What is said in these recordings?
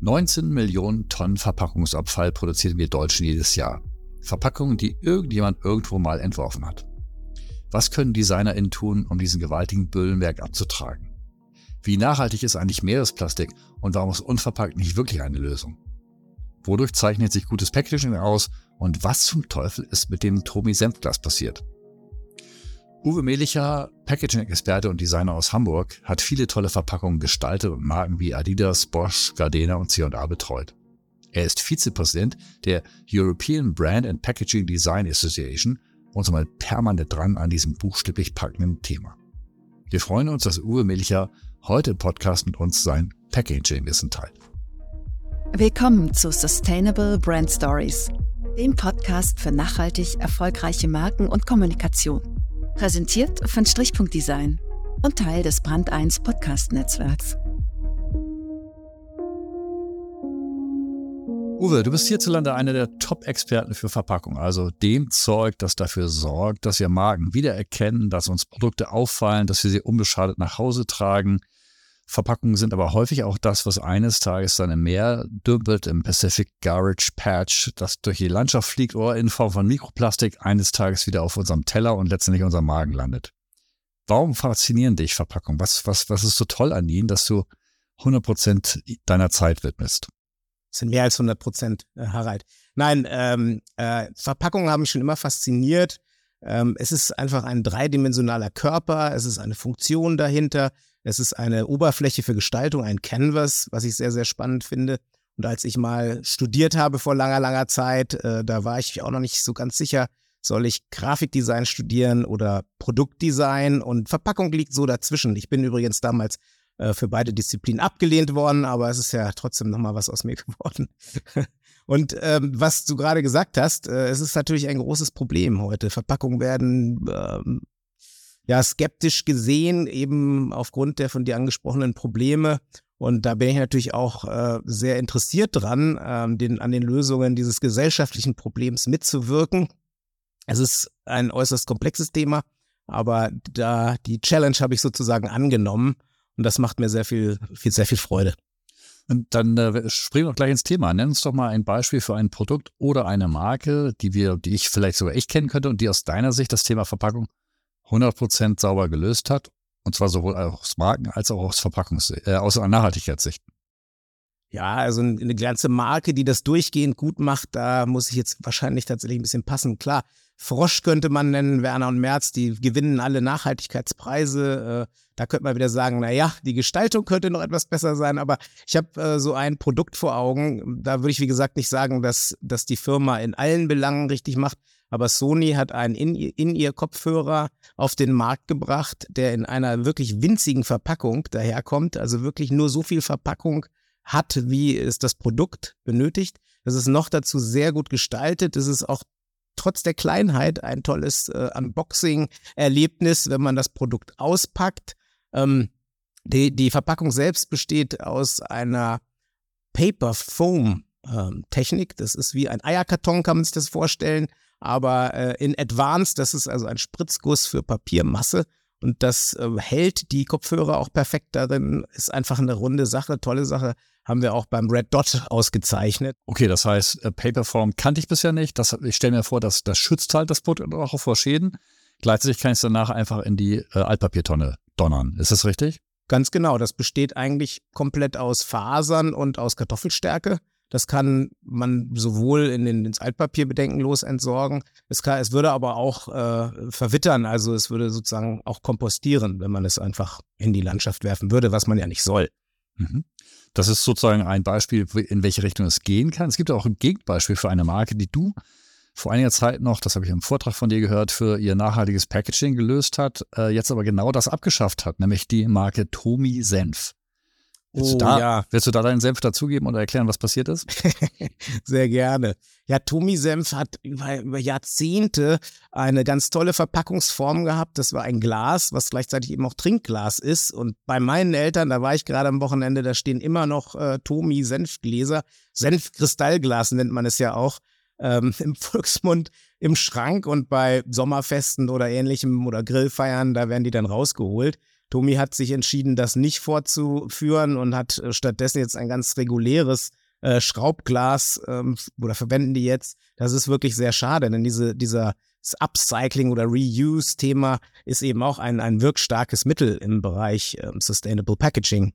19 Millionen Tonnen Verpackungsabfall produzieren wir Deutschen jedes Jahr. Verpackungen, die irgendjemand irgendwo mal entworfen hat. Was können DesignerInnen tun, um diesen gewaltigen Büllenberg abzutragen? Wie nachhaltig ist eigentlich Meeresplastik und warum ist unverpackt nicht wirklich eine Lösung? Wodurch zeichnet sich gutes Packaging aus und was zum Teufel ist mit dem Tomi Senfglas passiert? Uwe Melicher, Packaging-Experte und Designer aus Hamburg, hat viele tolle Verpackungen gestaltet und Marken wie Adidas, Bosch, Gardena und C&A betreut. Er ist Vizepräsident der European Brand and Packaging Design Association und so mal permanent dran an diesem buchstäblich packenden Thema. Wir freuen uns, dass Uwe Milcher heute im Podcast mit uns sein Packaging-Wissen teilt. Willkommen zu Sustainable Brand Stories, dem Podcast für nachhaltig erfolgreiche Marken und Kommunikation. Präsentiert von Strichpunkt Design und Teil des Brand 1 Podcast Netzwerks. Uwe, du bist hierzulande einer der Top-Experten für Verpackung, also dem Zeug, das dafür sorgt, dass wir Marken wiedererkennen, dass uns Produkte auffallen, dass wir sie unbeschadet nach Hause tragen. Verpackungen sind aber häufig auch das, was eines Tages dann im Meer dümpelt, im Pacific Garage Patch, das durch die Landschaft fliegt oder in Form von Mikroplastik eines Tages wieder auf unserem Teller und letztendlich unserem Magen landet. Warum faszinieren dich Verpackungen? Was, was, was ist so toll an ihnen, dass du 100% deiner Zeit widmest? Das sind mehr als 100 Prozent, äh, Harald. Nein, ähm, äh, Verpackungen haben mich schon immer fasziniert. Ähm, es ist einfach ein dreidimensionaler Körper, es ist eine Funktion dahinter, es ist eine Oberfläche für Gestaltung, ein Canvas, was ich sehr, sehr spannend finde. Und als ich mal studiert habe vor langer, langer Zeit, äh, da war ich auch noch nicht so ganz sicher, soll ich Grafikdesign studieren oder Produktdesign und Verpackung liegt so dazwischen. Ich bin übrigens damals äh, für beide Disziplinen abgelehnt worden, aber es ist ja trotzdem nochmal was aus mir geworden. Und ähm, was du gerade gesagt hast, äh, es ist natürlich ein großes Problem heute. Verpackungen werden ähm, ja skeptisch gesehen, eben aufgrund der von dir angesprochenen Probleme. Und da bin ich natürlich auch äh, sehr interessiert dran, ähm, den, an den Lösungen dieses gesellschaftlichen Problems mitzuwirken. Es ist ein äußerst komplexes Thema, aber da die Challenge habe ich sozusagen angenommen und das macht mir sehr viel, viel sehr viel Freude. Und dann äh, springen wir gleich ins Thema. Nenn uns doch mal ein Beispiel für ein Produkt oder eine Marke, die wir, die ich vielleicht sogar ich kennen könnte und die aus deiner Sicht das Thema Verpackung 100% sauber gelöst hat. Und zwar sowohl aus Marken als auch aus Verpackungs-, äh, aus Nachhaltigkeitssicht. Ja, also eine ganze Marke, die das durchgehend gut macht, da muss ich jetzt wahrscheinlich tatsächlich ein bisschen passen. Klar, Frosch könnte man nennen, Werner und Merz, die gewinnen alle Nachhaltigkeitspreise. Äh, da könnte man wieder sagen, na ja, die Gestaltung könnte noch etwas besser sein, aber ich habe äh, so ein Produkt vor Augen. Da würde ich, wie gesagt, nicht sagen, dass, dass die Firma in allen Belangen richtig macht, aber Sony hat einen In-Ear-Kopfhörer auf den Markt gebracht, der in einer wirklich winzigen Verpackung daherkommt, also wirklich nur so viel Verpackung hat, wie es das Produkt benötigt. Das ist noch dazu sehr gut gestaltet. Es ist auch trotz der Kleinheit ein tolles äh, Unboxing-Erlebnis, wenn man das Produkt auspackt. Ähm, die, die Verpackung selbst besteht aus einer Paper Foam ähm, Technik. Das ist wie ein Eierkarton, kann man sich das vorstellen, aber äh, in Advanced, das ist also ein Spritzguss für Papiermasse. Und das äh, hält die Kopfhörer auch perfekt darin. Ist einfach eine runde Sache, tolle Sache haben wir auch beim Red Dot ausgezeichnet. Okay, das heißt, äh, Paperform kannte ich bisher nicht. Das, ich stelle mir vor, dass das schützt halt das Produkt auch vor Schäden. Gleichzeitig kann ich es danach einfach in die äh, Altpapiertonne donnern. Ist das richtig? Ganz genau. Das besteht eigentlich komplett aus Fasern und aus Kartoffelstärke. Das kann man sowohl in den, ins Altpapier bedenkenlos entsorgen. Es, kann, es würde aber auch äh, verwittern, also es würde sozusagen auch kompostieren, wenn man es einfach in die Landschaft werfen würde, was man ja nicht soll. Mhm. Das ist sozusagen ein Beispiel, in welche Richtung es gehen kann. Es gibt auch ein Gegenbeispiel für eine Marke, die du vor einiger Zeit noch, das habe ich im Vortrag von dir gehört, für ihr nachhaltiges Packaging gelöst hat, äh, jetzt aber genau das abgeschafft hat, nämlich die Marke Tomi Senf. Willst, oh, du da, ja. willst du da deinen Senf dazugeben oder erklären, was passiert ist? Sehr gerne. Ja, Tomi Senf hat über, über, Jahrzehnte eine ganz tolle Verpackungsform gehabt. Das war ein Glas, was gleichzeitig eben auch Trinkglas ist. Und bei meinen Eltern, da war ich gerade am Wochenende, da stehen immer noch äh, Tomi Senfgläser. Senfkristallglas nennt man es ja auch ähm, im Volksmund im Schrank und bei Sommerfesten oder ähnlichem oder Grillfeiern, da werden die dann rausgeholt. Tomi hat sich entschieden, das nicht fortzuführen und hat äh, stattdessen jetzt ein ganz reguläres äh, Schraubglas ähm, oder verwenden die jetzt. Das ist wirklich sehr schade, denn diese, dieser Upcycling oder Reuse-Thema ist eben auch ein, ein wirkstarkes Mittel im Bereich ähm, Sustainable Packaging.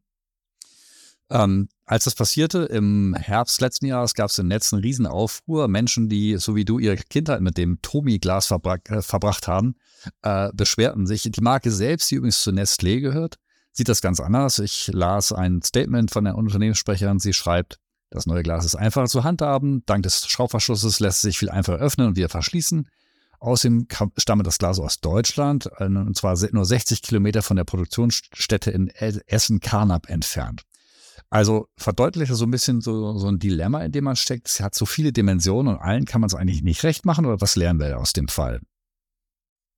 Ähm, als das passierte im Herbst letzten Jahres, gab es im Netz einen riesen Aufruhr. Menschen, die so wie du ihre Kindheit mit dem Tomi-Glas verbra äh, verbracht haben, äh, beschwerten sich. Die Marke selbst, die übrigens zu Nestlé gehört, sieht das ganz anders. Ich las ein Statement von der Unternehmenssprecherin. Sie schreibt, das neue Glas ist einfacher zu handhaben. Dank des Schraubverschlusses lässt es sich viel einfacher öffnen und wieder verschließen. Außerdem stammt das Glas aus Deutschland, äh, und zwar nur 60 Kilometer von der Produktionsstätte in Essen-Karnap entfernt. Also verdeutlicht so ein bisschen so, so ein Dilemma, in dem man steckt. Es hat so viele Dimensionen und allen kann man es eigentlich nicht recht machen oder was lernen wir aus dem Fall?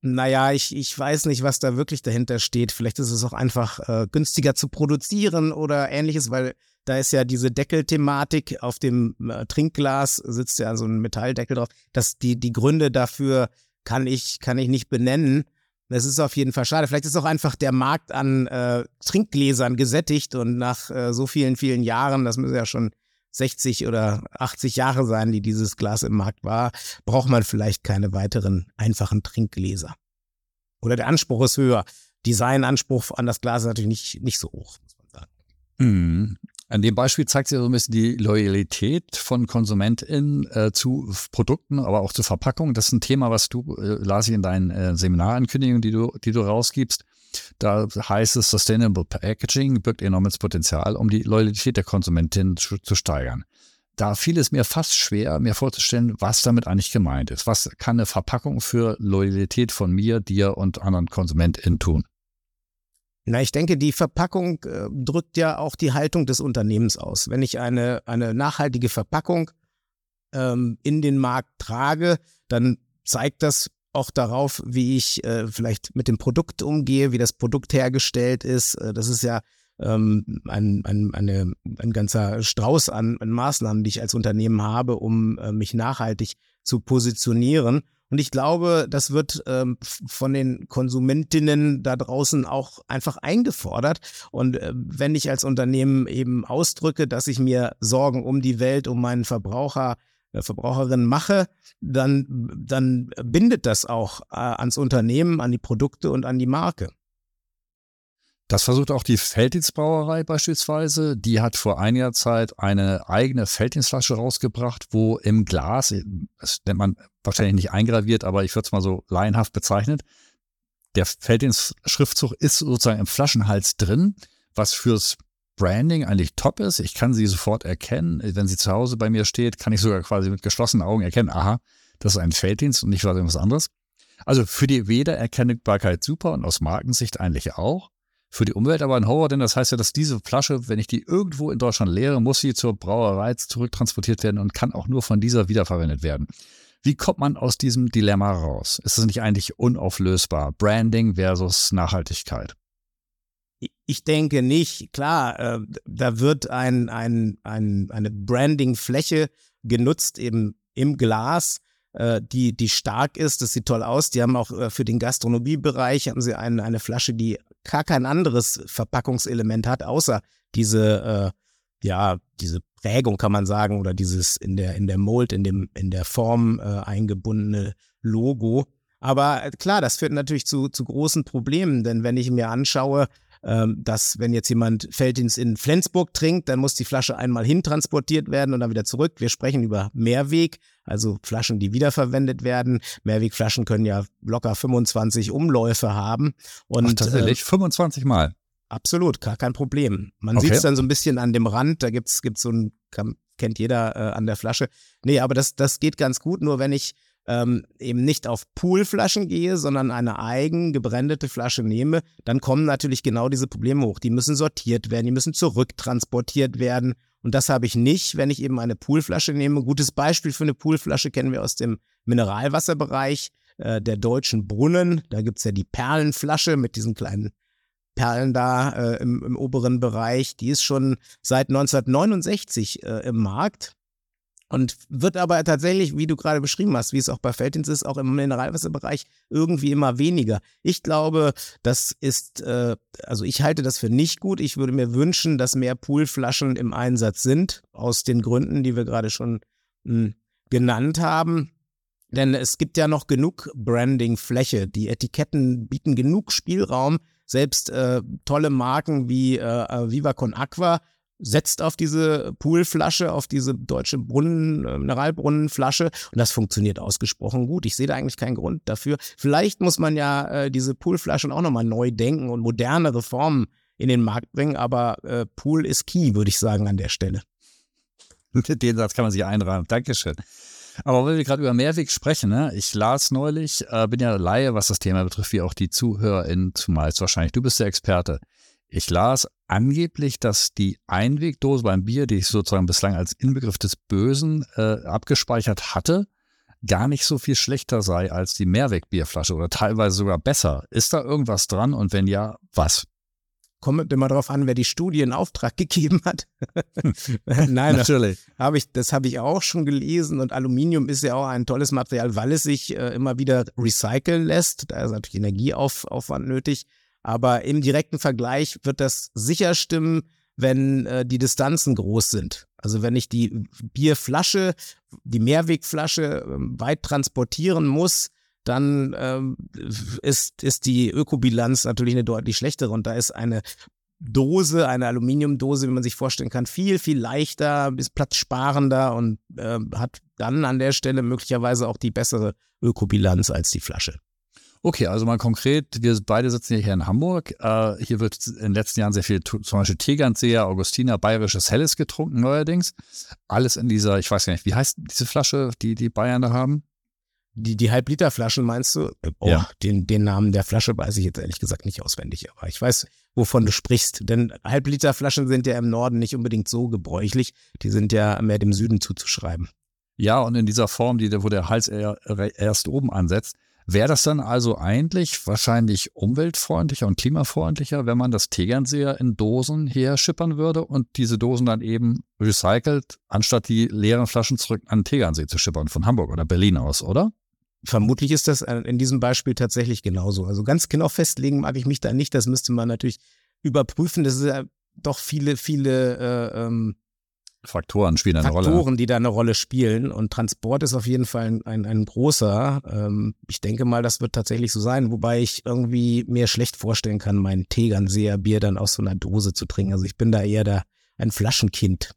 Naja, ich, ich weiß nicht, was da wirklich dahinter steht. Vielleicht ist es auch einfach äh, günstiger zu produzieren oder ähnliches, weil da ist ja diese Deckelthematik. Auf dem äh, Trinkglas sitzt ja so ein Metalldeckel drauf. Das, die, die Gründe dafür kann ich, kann ich nicht benennen. Das ist auf jeden Fall schade. Vielleicht ist auch einfach der Markt an äh, Trinkgläsern gesättigt und nach äh, so vielen, vielen Jahren, das müssen ja schon 60 oder 80 Jahre sein, die dieses Glas im Markt war, braucht man vielleicht keine weiteren einfachen Trinkgläser. Oder der Anspruch ist höher. Designanspruch an das Glas ist natürlich nicht, nicht so hoch, muss man sagen. Mhm. An dem Beispiel zeigt sich so ein bisschen die Loyalität von KonsumentInnen äh, zu Produkten, aber auch zu Verpackungen. Das ist ein Thema, was du, äh, las ich in deinen äh, Seminarankündigungen, die du, die du rausgibst. Da heißt es, Sustainable Packaging birgt enormes Potenzial, um die Loyalität der Konsumentin zu, zu steigern. Da fiel es mir fast schwer, mir vorzustellen, was damit eigentlich gemeint ist. Was kann eine Verpackung für Loyalität von mir, dir und anderen KonsumentInnen tun? Na, ich denke, die Verpackung äh, drückt ja auch die Haltung des Unternehmens aus. Wenn ich eine, eine nachhaltige Verpackung ähm, in den Markt trage, dann zeigt das auch darauf, wie ich äh, vielleicht mit dem Produkt umgehe, wie das Produkt hergestellt ist. Äh, das ist ja ähm, ein, ein, eine, ein ganzer Strauß an, an Maßnahmen, die ich als Unternehmen habe, um äh, mich nachhaltig zu positionieren. Und ich glaube, das wird ähm, von den Konsumentinnen da draußen auch einfach eingefordert. Und äh, wenn ich als Unternehmen eben ausdrücke, dass ich mir Sorgen um die Welt, um meinen Verbraucher, äh, Verbraucherin mache, dann, dann bindet das auch äh, ans Unternehmen, an die Produkte und an die Marke. Das versucht auch die Felddienstbrauerei beispielsweise. Die hat vor einiger Zeit eine eigene Felddienstflasche rausgebracht, wo im Glas, das nennt man wahrscheinlich nicht eingraviert, aber ich würde es mal so laienhaft bezeichnet, der Felddienst-Schriftzug ist sozusagen im Flaschenhals drin, was fürs Branding eigentlich top ist. Ich kann sie sofort erkennen. Wenn sie zu Hause bei mir steht, kann ich sogar quasi mit geschlossenen Augen erkennen, aha, das ist ein Felddienst und nicht was anderes. Also für die Wiedererkennbarkeit super und aus Markensicht eigentlich auch für die Umwelt aber ein Horror, denn das heißt ja, dass diese Flasche, wenn ich die irgendwo in Deutschland leere, muss sie zur Brauerei zurücktransportiert werden und kann auch nur von dieser wiederverwendet werden. Wie kommt man aus diesem Dilemma raus? Ist es nicht eigentlich unauflösbar? Branding versus Nachhaltigkeit. Ich denke nicht. Klar, äh, da wird ein, ein, ein, eine Branding-Fläche genutzt eben im Glas, äh, die, die stark ist. Das sieht toll aus. Die haben auch äh, für den Gastronomiebereich haben sie eine, eine Flasche, die gar kein anderes Verpackungselement hat, außer diese, äh, ja, diese Prägung kann man sagen oder dieses in der, in der Mold, in dem, in der Form äh, eingebundene Logo. Aber äh, klar, das führt natürlich zu, zu großen Problemen, denn wenn ich mir anschaue, ähm, dass wenn jetzt jemand Felddienst in Flensburg trinkt, dann muss die Flasche einmal hintransportiert werden und dann wieder zurück. Wir sprechen über Mehrweg, also Flaschen, die wiederverwendet werden. Mehrwegflaschen können ja locker 25 Umläufe haben. Und, Ach, tatsächlich, äh, 25 Mal. Absolut, gar kein Problem. Man okay. sieht es dann so ein bisschen an dem Rand, da gibt's gibt's so ein, kennt jeder äh, an der Flasche. Nee, aber das, das geht ganz gut, nur wenn ich ähm, eben nicht auf Poolflaschen gehe, sondern eine eigen gebrandete Flasche nehme, dann kommen natürlich genau diese Probleme hoch. Die müssen sortiert werden, die müssen zurücktransportiert werden. Und das habe ich nicht, wenn ich eben eine Poolflasche nehme. Gutes Beispiel für eine Poolflasche kennen wir aus dem Mineralwasserbereich äh, der deutschen Brunnen. Da gibt es ja die Perlenflasche mit diesen kleinen Perlen da äh, im, im, oberen Bereich. Die ist schon seit 1969 äh, im Markt. Und wird aber tatsächlich, wie du gerade beschrieben hast, wie es auch bei Feldins ist, auch im Mineralwasserbereich irgendwie immer weniger. Ich glaube, das ist, äh, also ich halte das für nicht gut. Ich würde mir wünschen, dass mehr Poolflaschen im Einsatz sind, aus den Gründen, die wir gerade schon mh, hm, genannt haben. Denn es gibt ja noch genug Branding-Fläche. Die Etiketten bieten genug Spielraum. Selbst äh, tolle Marken wie äh, äh Viva Con Aqua setzt auf diese Poolflasche, auf diese deutsche Brunnen, äh, Mineralbrunnenflasche und das funktioniert ausgesprochen gut. Ich sehe da eigentlich keinen Grund dafür. Vielleicht muss man ja äh, diese Poolflaschen auch nochmal neu denken und modernere Formen in den Markt bringen, aber äh, Pool ist key, würde ich sagen, an der Stelle. Den Satz kann man sich einrahmen. Dankeschön. Aber wenn wir gerade über Mehrweg sprechen, ne? ich las neulich, äh, bin ja Laie, was das Thema betrifft, wie auch die ZuhörerInnen zumeist wahrscheinlich. Du bist der Experte. Ich las angeblich, dass die Einwegdose beim Bier, die ich sozusagen bislang als Inbegriff des Bösen äh, abgespeichert hatte, gar nicht so viel schlechter sei als die Mehrwegbierflasche oder teilweise sogar besser. Ist da irgendwas dran und wenn ja, was? Kommt immer darauf an, wer die Studie in Auftrag gegeben hat. Nein, natürlich. Hab ich, das habe ich auch schon gelesen und Aluminium ist ja auch ein tolles Material, weil es sich äh, immer wieder recyceln lässt. Da ist natürlich Energieaufwand nötig. Aber im direkten Vergleich wird das sicher stimmen, wenn äh, die Distanzen groß sind. Also wenn ich die Bierflasche, die Mehrwegflasche äh, weit transportieren muss, dann ähm, ist, ist die Ökobilanz natürlich eine deutlich schlechtere. Und da ist eine Dose, eine Aluminiumdose, wie man sich vorstellen kann, viel, viel leichter, ist platzsparender und äh, hat dann an der Stelle möglicherweise auch die bessere Ökobilanz als die Flasche. Okay, also mal konkret, wir beide sitzen hier in Hamburg. Äh, hier wird in den letzten Jahren sehr viel, zum Beispiel Tegernseer, Augustiner, bayerisches Helles getrunken neuerdings. Alles in dieser, ich weiß gar nicht, wie heißt diese Flasche, die die Bayern da haben? Die, die Halbliterflaschen meinst du? Oh, ja. den, den Namen der Flasche weiß ich jetzt ehrlich gesagt nicht auswendig, aber ich weiß, wovon du sprichst. Denn Halbliterflaschen sind ja im Norden nicht unbedingt so gebräuchlich. Die sind ja mehr dem Süden zuzuschreiben. Ja, und in dieser Form, die, wo der Hals erst oben ansetzt, Wäre das dann also eigentlich wahrscheinlich umweltfreundlicher und klimafreundlicher, wenn man das Tegernseher in Dosen her schippern würde und diese Dosen dann eben recycelt, anstatt die leeren Flaschen zurück an den Tegernsee zu schippern, von Hamburg oder Berlin aus, oder? Vermutlich ist das in diesem Beispiel tatsächlich genauso. Also ganz genau festlegen mag ich mich da nicht. Das müsste man natürlich überprüfen. Das ist ja doch viele, viele äh, ähm, Faktoren spielen eine Faktoren, Rolle. Faktoren, die da eine Rolle spielen. Und Transport ist auf jeden Fall ein, ein, ein großer. Ähm, ich denke mal, das wird tatsächlich so sein, wobei ich irgendwie mir schlecht vorstellen kann, mein Tegernseher Bier dann aus so einer Dose zu trinken. Also ich bin da eher da ein Flaschenkind.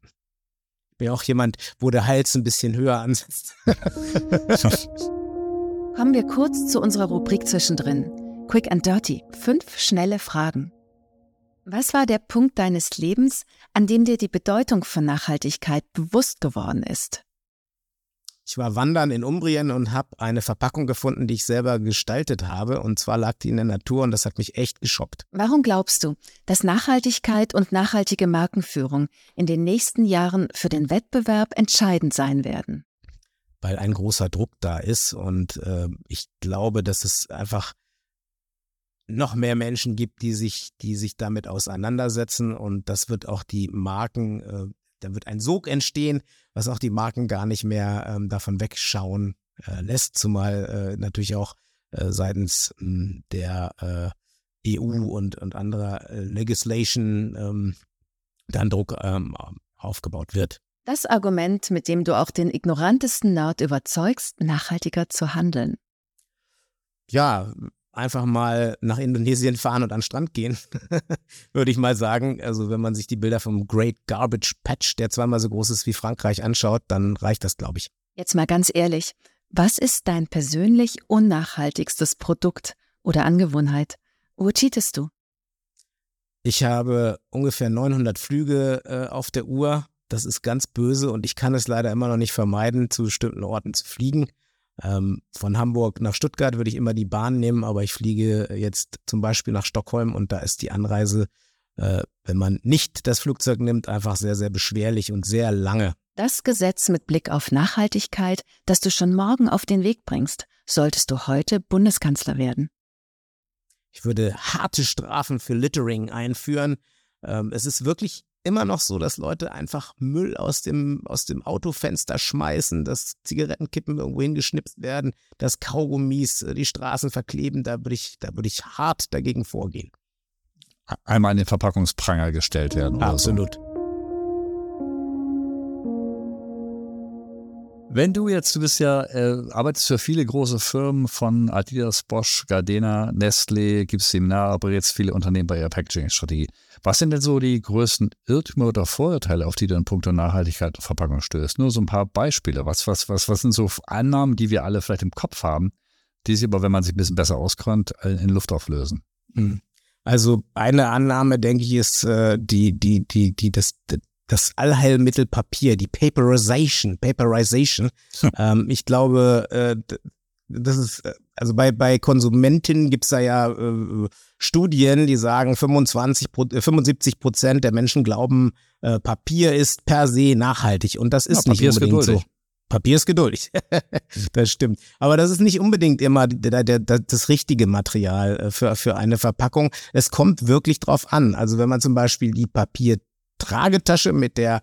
Ich bin auch jemand, wo der Hals ein bisschen höher ansetzt. Kommen wir kurz zu unserer Rubrik zwischendrin. Quick and Dirty. Fünf schnelle Fragen. Was war der Punkt deines Lebens, an dem dir die Bedeutung von Nachhaltigkeit bewusst geworden ist? Ich war wandern in Umbrien und habe eine Verpackung gefunden, die ich selber gestaltet habe. Und zwar lag die in der Natur und das hat mich echt geschockt. Warum glaubst du, dass Nachhaltigkeit und nachhaltige Markenführung in den nächsten Jahren für den Wettbewerb entscheidend sein werden? Weil ein großer Druck da ist und äh, ich glaube, dass es einfach noch mehr Menschen gibt, die sich, die sich damit auseinandersetzen und das wird auch die Marken, äh, da wird ein Sog entstehen, was auch die Marken gar nicht mehr ähm, davon wegschauen äh, lässt, zumal äh, natürlich auch äh, seitens äh, der EU und, und anderer äh, Legislation ähm, dann Druck ähm, aufgebaut wird. Das Argument, mit dem du auch den ignorantesten Nerd überzeugst, nachhaltiger zu handeln. Ja, einfach mal nach Indonesien fahren und an den Strand gehen, würde ich mal sagen. Also wenn man sich die Bilder vom Great Garbage Patch, der zweimal so groß ist wie Frankreich, anschaut, dann reicht das, glaube ich. Jetzt mal ganz ehrlich, was ist dein persönlich unnachhaltigstes Produkt oder Angewohnheit? Wo cheatest du? Ich habe ungefähr 900 Flüge äh, auf der Uhr. Das ist ganz böse und ich kann es leider immer noch nicht vermeiden, zu bestimmten Orten zu fliegen. Ähm, von Hamburg nach Stuttgart würde ich immer die Bahn nehmen, aber ich fliege jetzt zum Beispiel nach Stockholm und da ist die Anreise, äh, wenn man nicht das Flugzeug nimmt, einfach sehr, sehr beschwerlich und sehr lange. Das Gesetz mit Blick auf Nachhaltigkeit, das du schon morgen auf den Weg bringst, solltest du heute Bundeskanzler werden. Ich würde harte Strafen für Littering einführen. Ähm, es ist wirklich immer noch so, dass Leute einfach Müll aus dem, aus dem Autofenster schmeißen, dass Zigarettenkippen irgendwo hingeschnipst werden, dass Kaugummis äh, die Straßen verkleben. Da würde ich, da würde ich hart dagegen vorgehen. Einmal in den Verpackungspranger gestellt werden. Absolut. So. Wenn du jetzt, du bist ja, äh, arbeitest für viele große Firmen von Adidas, Bosch, Gardena, Nestle, gibst Seminare, aber jetzt viele Unternehmen bei ihrer Packaging-Strategie. Was sind denn so die größten Irrtümer oder Vorurteile, auf die du in puncto Nachhaltigkeit und Verpackung stößt? Nur so ein paar Beispiele. Was, was, was, was sind so Annahmen, die wir alle vielleicht im Kopf haben, die sich aber, wenn man sich ein bisschen besser auskennt, in Luft auflösen? Hm. Also eine Annahme, denke ich, ist äh, die, die, die, die, das, das Allheilmittel Papier, die Paperization, Paperization. Hm. Ähm, ich glaube, äh, das ist, äh, also bei, bei Konsumentinnen gibt's da ja äh, Studien, die sagen, 25, 75 Prozent der Menschen glauben, äh, Papier ist per se nachhaltig. Und das ist ja, nicht unbedingt ist so. Papier ist geduldig. das stimmt. Aber das ist nicht unbedingt immer der, der, der, das richtige Material äh, für, für eine Verpackung. Es kommt wirklich drauf an. Also wenn man zum Beispiel die Papier Tragetasche mit der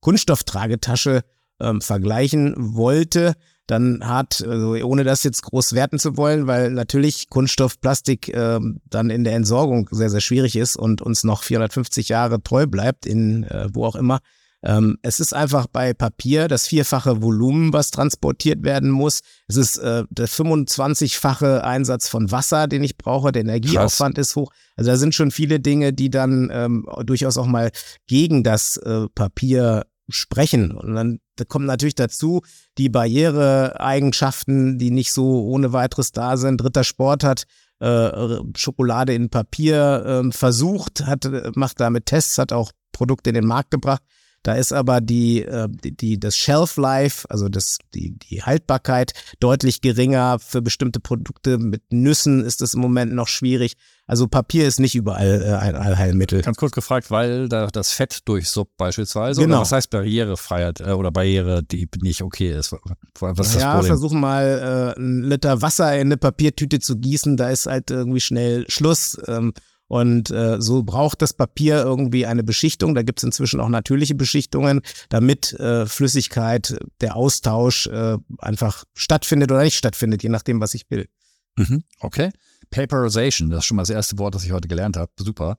Kunststofftragetasche ähm, vergleichen wollte, dann hat, also ohne das jetzt groß werten zu wollen, weil natürlich Kunststoff, Plastik ähm, dann in der Entsorgung sehr, sehr schwierig ist und uns noch 450 Jahre treu bleibt, in äh, wo auch immer, ähm, es ist einfach bei Papier das vierfache Volumen, was transportiert werden muss. Es ist äh, der 25-fache Einsatz von Wasser, den ich brauche. Der Energieaufwand Krass. ist hoch. Also da sind schon viele Dinge, die dann ähm, durchaus auch mal gegen das äh, Papier sprechen. Und dann da kommt natürlich dazu die Barriereeigenschaften, die nicht so ohne weiteres da sind. Dritter Sport hat äh, Schokolade in Papier äh, versucht, hat, macht damit Tests, hat auch Produkte in den Markt gebracht. Da ist aber die, äh, die, die das Shelf Life, also das, die, die Haltbarkeit deutlich geringer. Für bestimmte Produkte mit Nüssen ist es im Moment noch schwierig. Also Papier ist nicht überall äh, ein Allheilmittel. Ganz kurz gefragt, weil da das Fett durchsuppt beispielsweise. Genau. Oder was heißt Barrierefreiheit äh, oder Barriere, die nicht okay ist? Was ist das ja, Problem? versuchen mal äh, einen Liter Wasser in eine Papiertüte zu gießen, da ist halt irgendwie schnell Schluss. Ähm, und äh, so braucht das Papier irgendwie eine Beschichtung. Da gibt es inzwischen auch natürliche Beschichtungen, damit äh, Flüssigkeit, der Austausch äh, einfach stattfindet oder nicht stattfindet, je nachdem, was ich will. Mhm, okay. Paperization, das ist schon mal das erste Wort, das ich heute gelernt habe. Super.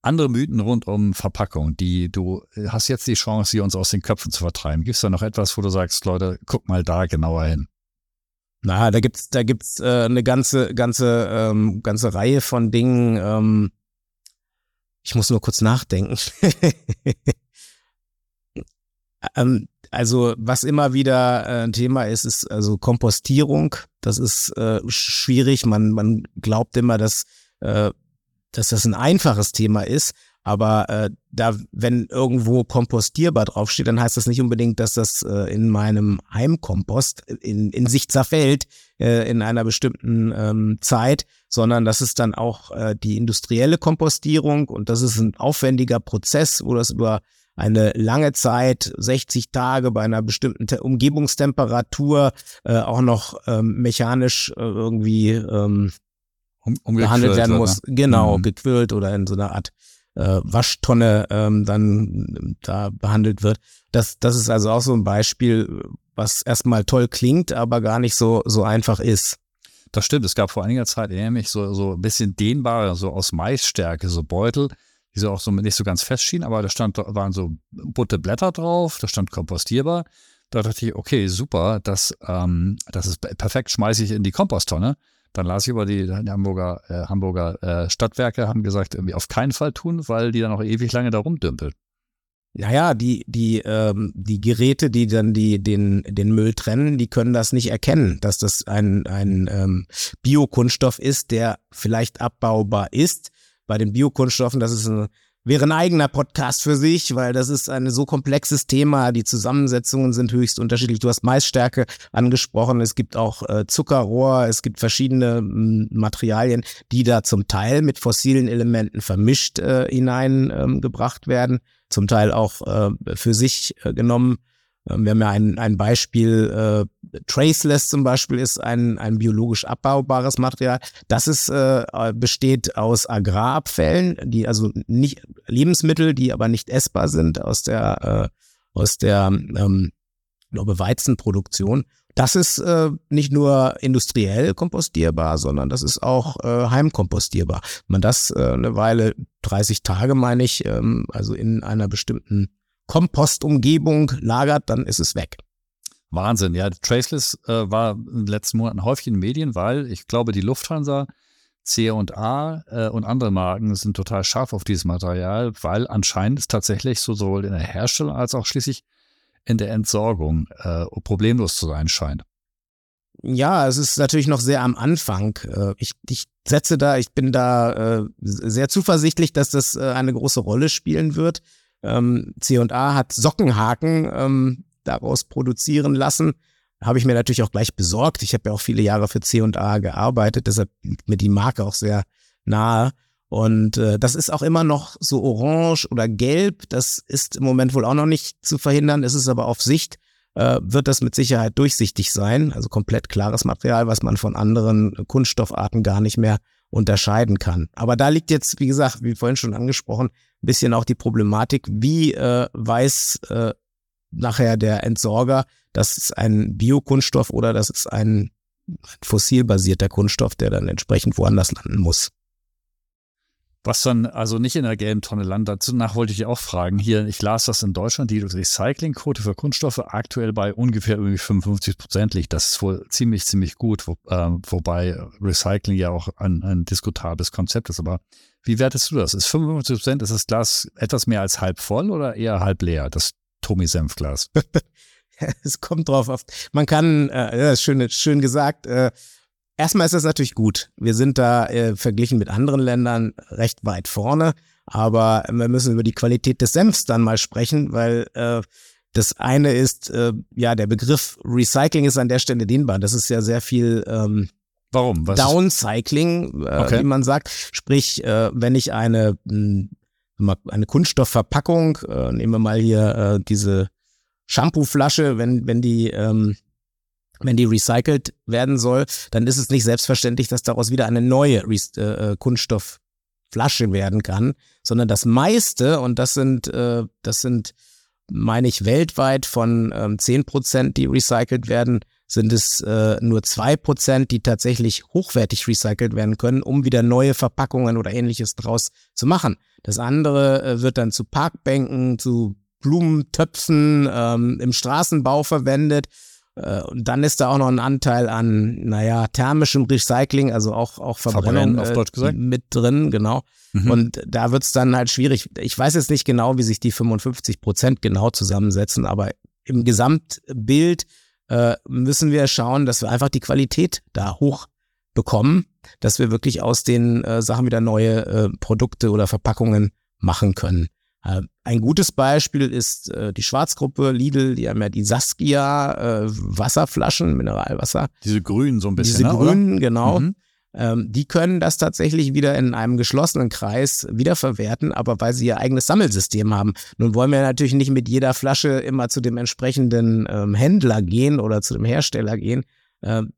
Andere Mythen rund um Verpackung, die du äh, hast jetzt die Chance, sie uns aus den Köpfen zu vertreiben. Gibt es da noch etwas, wo du sagst, Leute, guck mal da genauer hin? Na, da gibt's, da gibt's äh, eine ganze, ganze, ähm, ganze Reihe von Dingen. Ähm, ich muss nur kurz nachdenken. ähm, also was immer wieder äh, ein Thema ist, ist also Kompostierung. Das ist äh, schwierig. Man, man glaubt immer, dass, äh, dass das ein einfaches Thema ist. Aber äh, da, wenn irgendwo kompostierbar draufsteht, dann heißt das nicht unbedingt, dass das äh, in meinem Heimkompost in, in sich zerfällt äh, in einer bestimmten ähm, Zeit, sondern das ist dann auch äh, die industrielle Kompostierung und das ist ein aufwendiger Prozess, wo das über eine lange Zeit, 60 Tage bei einer bestimmten Te Umgebungstemperatur äh, auch noch ähm, mechanisch äh, irgendwie ähm, um, behandelt werden muss. Oder? Genau, mhm. gequillt oder in so einer Art äh, Waschtonne ähm, dann da behandelt wird. Das, das ist also auch so ein Beispiel, was erstmal toll klingt, aber gar nicht so, so einfach ist. Das stimmt. Es gab vor einiger Zeit, mich, so, so ein bisschen dehnbare, so aus Maisstärke, so Beutel, die so auch so nicht so ganz fest schienen, aber da stand, waren so bunte Blätter drauf, da stand kompostierbar. Da dachte ich, okay, super, das, ähm, das ist perfekt, schmeiße ich in die Komposttonne. Dann las ich über die, die Hamburger, äh, Hamburger äh, Stadtwerke, haben gesagt, irgendwie auf keinen Fall tun, weil die dann noch ewig lange da rumdümpeln. Ja, ja, die, die, ähm, die Geräte, die dann die, den, den Müll trennen, die können das nicht erkennen, dass das ein, ein ähm, Biokunststoff ist, der vielleicht abbaubar ist. Bei den Biokunststoffen, das ist ein wäre ein eigener Podcast für sich, weil das ist ein so komplexes Thema. Die Zusammensetzungen sind höchst unterschiedlich. Du hast Maisstärke angesprochen. Es gibt auch äh, Zuckerrohr. Es gibt verschiedene m, Materialien, die da zum Teil mit fossilen Elementen vermischt äh, hineingebracht ähm, werden, zum Teil auch äh, für sich äh, genommen wir haben ja ein, ein Beispiel, äh, Traceless zum Beispiel ist ein, ein biologisch abbaubares Material. Das ist, äh, besteht aus Agrarabfällen, die also nicht Lebensmittel, die aber nicht essbar sind aus der, äh, aus der ähm, glaube Weizenproduktion. Das ist äh, nicht nur industriell kompostierbar, sondern das ist auch äh, heimkompostierbar. Wenn man das äh, eine Weile, 30 Tage meine ich, ähm, also in einer bestimmten Kompostumgebung lagert, dann ist es weg. Wahnsinn, ja. Traceless äh, war in den letzten Monaten häufig in den Medien, weil ich glaube, die Lufthansa, C&A äh, und andere Marken sind total scharf auf dieses Material, weil anscheinend es tatsächlich so sowohl in der Herstellung als auch schließlich in der Entsorgung äh, problemlos zu sein scheint. Ja, es ist natürlich noch sehr am Anfang. Äh, ich, ich setze da, ich bin da äh, sehr zuversichtlich, dass das äh, eine große Rolle spielen wird. Ähm, C&A hat Sockenhaken ähm, daraus produzieren lassen. Habe ich mir natürlich auch gleich besorgt. Ich habe ja auch viele Jahre für C&A gearbeitet, deshalb liegt mir die Marke auch sehr nahe. Und äh, das ist auch immer noch so orange oder gelb. Das ist im Moment wohl auch noch nicht zu verhindern. Es ist aber auf Sicht, äh, wird das mit Sicherheit durchsichtig sein. Also komplett klares Material, was man von anderen Kunststoffarten gar nicht mehr unterscheiden kann. Aber da liegt jetzt, wie gesagt, wie vorhin schon angesprochen, ein bisschen auch die Problematik, wie äh, weiß äh, nachher der Entsorger, das ist ein Biokunststoff oder das ist ein fossilbasierter Kunststoff, der dann entsprechend woanders landen muss. Was dann also nicht in der gelben Tonne landet. Dazu wollte ich auch fragen. Hier, ich las das in Deutschland, die Recyclingquote für Kunststoffe aktuell bei ungefähr irgendwie 55 Prozent liegt. Das ist wohl ziemlich, ziemlich gut, wo, äh, wobei Recycling ja auch ein, ein diskutables Konzept ist. Aber wie wertest du das? Ist 55 Prozent, ist das Glas etwas mehr als halb voll oder eher halb leer, das Tommy-Senfglas? es kommt drauf auf. Man kann, äh, ist schön, schön gesagt, äh, Erstmal ist das natürlich gut. Wir sind da äh, verglichen mit anderen Ländern recht weit vorne, aber wir müssen über die Qualität des Senfs dann mal sprechen, weil äh, das eine ist, äh, ja, der Begriff Recycling ist an der Stelle dehnbar. Das ist ja sehr viel ähm, Warum? Was Downcycling, äh, okay. wie man sagt. Sprich, äh, wenn ich eine, hm, eine Kunststoffverpackung, äh, nehmen wir mal hier äh, diese Shampooflasche, wenn, wenn die ähm, wenn die recycelt werden soll, dann ist es nicht selbstverständlich, dass daraus wieder eine neue äh, äh, Kunststoffflasche werden kann, sondern das meiste, und das sind, äh, das sind, meine ich, weltweit von ähm, 10 Prozent, die recycelt werden, sind es äh, nur zwei Prozent, die tatsächlich hochwertig recycelt werden können, um wieder neue Verpackungen oder ähnliches draus zu machen. Das andere äh, wird dann zu Parkbänken, zu Blumentöpfen ähm, im Straßenbau verwendet und dann ist da auch noch ein Anteil an, naja, thermischem Recycling, also auch, auch Verbrennung äh, mit drin, genau. Mhm. Und da wird's dann halt schwierig. Ich weiß jetzt nicht genau, wie sich die 55 Prozent genau zusammensetzen, aber im Gesamtbild äh, müssen wir schauen, dass wir einfach die Qualität da hoch bekommen, dass wir wirklich aus den äh, Sachen wieder neue äh, Produkte oder Verpackungen machen können. Äh, ein gutes Beispiel ist äh, die Schwarzgruppe Lidl, die haben ja die Saskia äh, Wasserflaschen, Mineralwasser. Diese grünen so ein bisschen. Diese ne, grünen, oder? genau. Mhm. Ähm, die können das tatsächlich wieder in einem geschlossenen Kreis wiederverwerten, aber weil sie ihr eigenes Sammelsystem haben. Nun wollen wir natürlich nicht mit jeder Flasche immer zu dem entsprechenden ähm, Händler gehen oder zu dem Hersteller gehen. Ähm,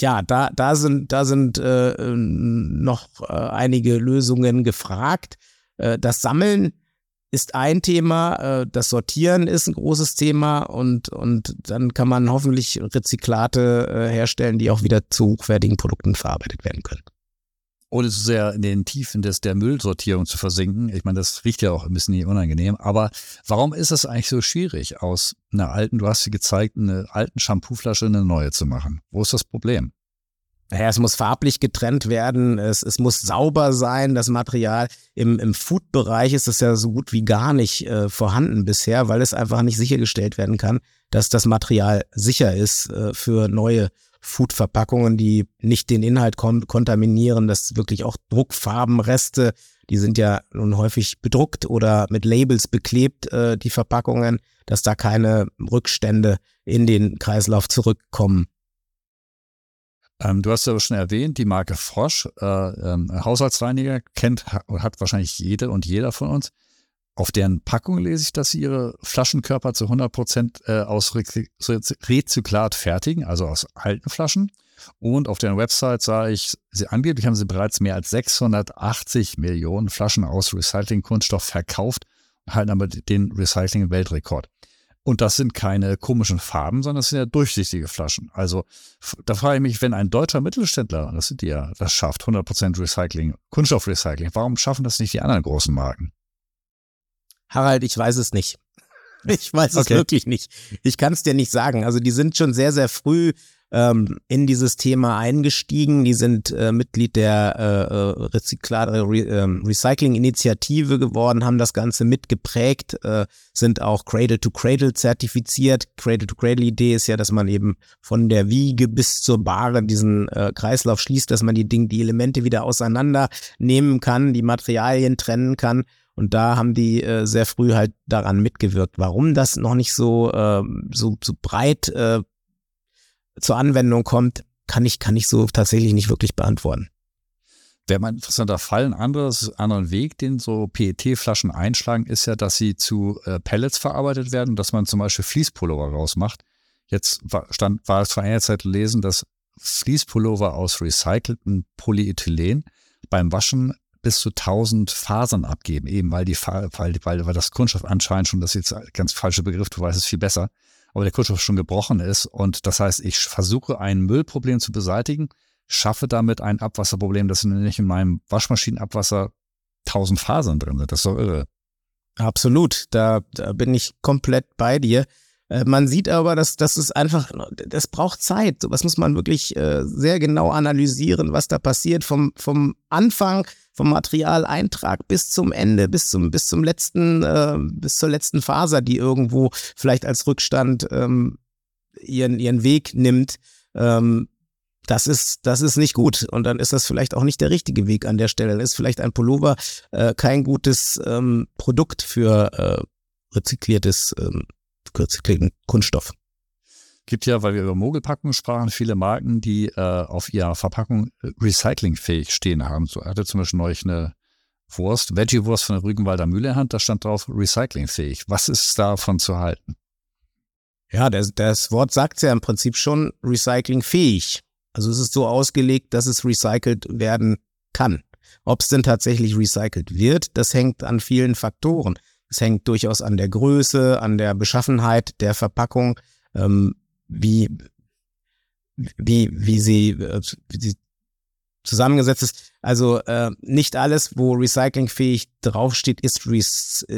ja, da, da sind, da sind äh, noch äh, einige Lösungen gefragt. Äh, das Sammeln ist ein Thema, äh, das Sortieren ist ein großes Thema und, und dann kann man hoffentlich Rezyklate äh, herstellen, die auch wieder zu hochwertigen Produkten verarbeitet werden können. Ohne zu sehr in den Tiefen des, der Müllsortierung zu versinken. Ich meine, das riecht ja auch ein bisschen unangenehm. Aber warum ist es eigentlich so schwierig, aus einer alten, du hast sie gezeigt, eine alten Shampooflasche eine neue zu machen? Wo ist das Problem? Naja, es muss farblich getrennt werden, es, es muss sauber sein, das Material. Im, im Food-Bereich ist es ja so gut wie gar nicht äh, vorhanden bisher, weil es einfach nicht sichergestellt werden kann, dass das Material sicher ist äh, für neue Food-Verpackungen, die nicht den Inhalt kon kontaminieren, dass wirklich auch Druckfarbenreste, die sind ja nun häufig bedruckt oder mit Labels beklebt, äh, die Verpackungen, dass da keine Rückstände in den Kreislauf zurückkommen. Ähm, du hast ja schon erwähnt, die Marke Frosch, äh, ähm, Haushaltsreiniger, kennt, hat wahrscheinlich jede und jeder von uns. Auf deren Packung lese ich, dass sie ihre Flaschenkörper zu 100 Prozent äh, aus Rezyklat fertigen, also aus alten Flaschen. Und auf deren Website sah ich, sie angeblich haben sie bereits mehr als 680 Millionen Flaschen aus Recycling-Kunststoff verkauft und halten aber den Recycling-Weltrekord. Und das sind keine komischen Farben, sondern das sind ja durchsichtige Flaschen. Also da frage ich mich, wenn ein deutscher Mittelständler, das sind die ja, das schafft, 100% Recycling, Kunststoffrecycling, warum schaffen das nicht die anderen großen Marken? Harald, ich weiß es nicht. Ich weiß es okay. wirklich nicht. Ich kann es dir nicht sagen. Also die sind schon sehr, sehr früh ähm, in dieses Thema eingestiegen. Die sind äh, Mitglied der äh, äh Rezyklat Re äh, Recycling-Initiative geworden, haben das Ganze mitgeprägt, äh, sind auch Cradle to Cradle zertifiziert. Cradle to Cradle Idee ist ja, dass man eben von der Wiege bis zur Bahre diesen äh, Kreislauf schließt, dass man die Dinge, die Elemente wieder auseinandernehmen kann, die Materialien trennen kann. Und da haben die äh, sehr früh halt daran mitgewirkt. Warum das noch nicht so, äh, so, so breit äh, zur Anwendung kommt, kann ich, kann ich so tatsächlich nicht wirklich beantworten. Wäre mal interessanter Fall. Ein anderes, anderen Weg, den so PET-Flaschen einschlagen, ist ja, dass sie zu äh, Pellets verarbeitet werden, dass man zum Beispiel Fließpullover rausmacht. Jetzt war, stand, war es vor einiger Zeit lesen, dass Fließpullover aus recyceltem Polyethylen beim Waschen bis zu 1000 Fasern abgeben, eben weil die weil, weil, weil das Kunststoff anscheinend schon, das ist jetzt ein ganz falscher Begriff, du weißt es viel besser, aber der Kunststoff schon gebrochen ist und das heißt, ich versuche ein Müllproblem zu beseitigen, schaffe damit ein Abwasserproblem, dass nicht in meinem Waschmaschinenabwasser 1000 Fasern drin sind. Das ist doch irre. Absolut, da, da bin ich komplett bei dir. Äh, man sieht aber, dass das ist einfach, das braucht Zeit. Was muss man wirklich äh, sehr genau analysieren, was da passiert vom, vom Anfang, vom Materialeintrag bis zum Ende, bis zum, bis zum letzten, äh, bis zur letzten Faser, die irgendwo vielleicht als Rückstand ähm, ihren, ihren Weg nimmt. Ähm, das ist, das ist nicht gut. Und dann ist das vielleicht auch nicht der richtige Weg an der Stelle. Dann ist vielleicht ein Pullover äh, kein gutes ähm, Produkt für äh, rezykliertes ähm, rezyklierten Kunststoff. Gibt ja, weil wir über Mogelpackungen sprachen, viele Marken, die äh, auf ihrer Verpackung recyclingfähig stehen haben. So hatte zum Beispiel neulich eine Wurst, Veggie-Wurst von der Rügenwalder Mühle Hand, da stand drauf recyclingfähig. Was ist davon zu halten? Ja, das, das Wort sagt ja im Prinzip schon recyclingfähig. Also es ist so ausgelegt, dass es recycelt werden kann. Ob es denn tatsächlich recycelt wird, das hängt an vielen Faktoren. Es hängt durchaus an der Größe, an der Beschaffenheit der Verpackung, ähm, wie, wie, wie sie, äh, wie sie zusammengesetzt ist. Also äh, nicht alles, wo recyclingfähig draufsteht, ist rec